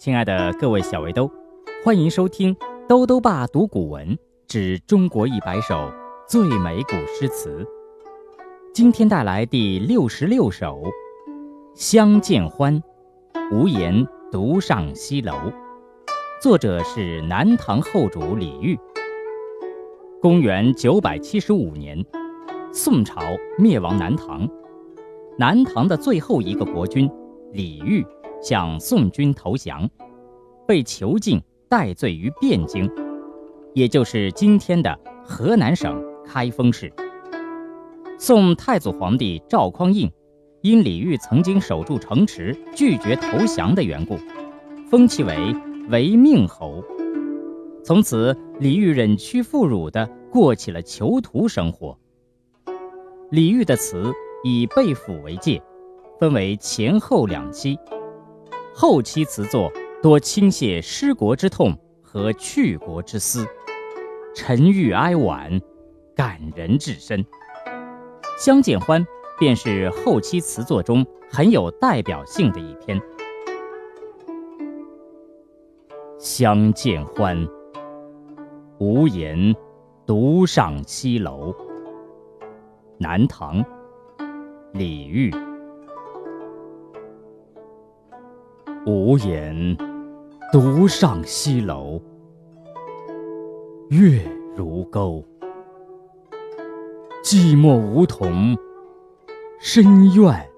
亲爱的各位小围兜，欢迎收听兜兜爸读古文之中国一百首最美古诗词。今天带来第六十六首《相见欢》，无言独上西楼。作者是南唐后主李煜。公元九百七十五年，宋朝灭亡南唐，南唐的最后一个国君李煜。向宋军投降，被囚禁戴罪于汴京，也就是今天的河南省开封市。宋太祖皇帝赵匡胤因李煜曾经守住城池，拒绝投降的缘故，封其为违命侯。从此，李煜忍屈负辱地过起了囚徒生活。李煜的词以被俘为界，分为前后两期。后期词作多倾泻失国之痛和去国之思，沉郁哀婉，感人至深。《相见欢》便是后期词作中很有代表性的一篇。《相见欢》，无言独上西楼。南唐，李煜。无言独上西楼，月如钩。寂寞梧桐深院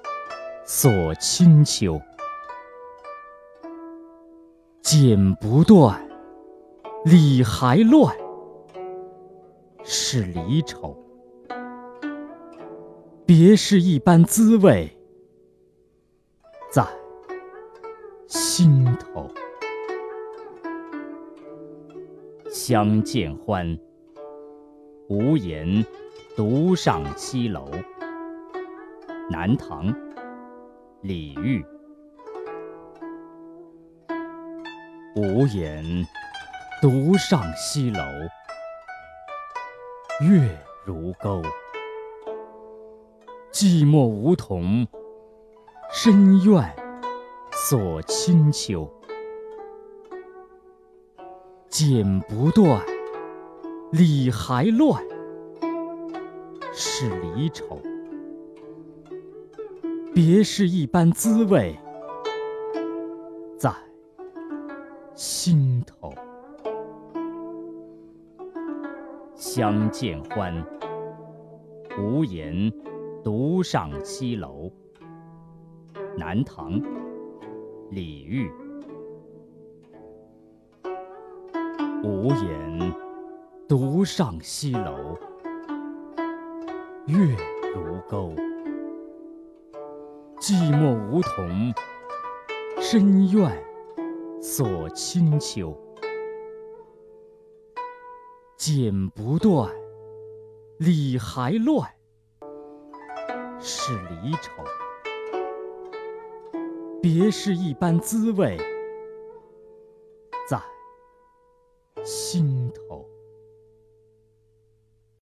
锁清秋，剪不断，理还乱，是离愁。别是一般滋味，在。心头相见欢，无言独上西楼。南唐，李煜。无言独上西楼，月如钩。寂寞梧桐深院。锁清秋，剪不断，理还乱，是离愁。别是一般滋味，在心头。相见欢，无言独上西楼。南唐。李煜，无言独上西楼，月如钩。寂寞梧桐深院锁清秋，剪不断，理还乱，是离愁。别是一般滋味，在心头。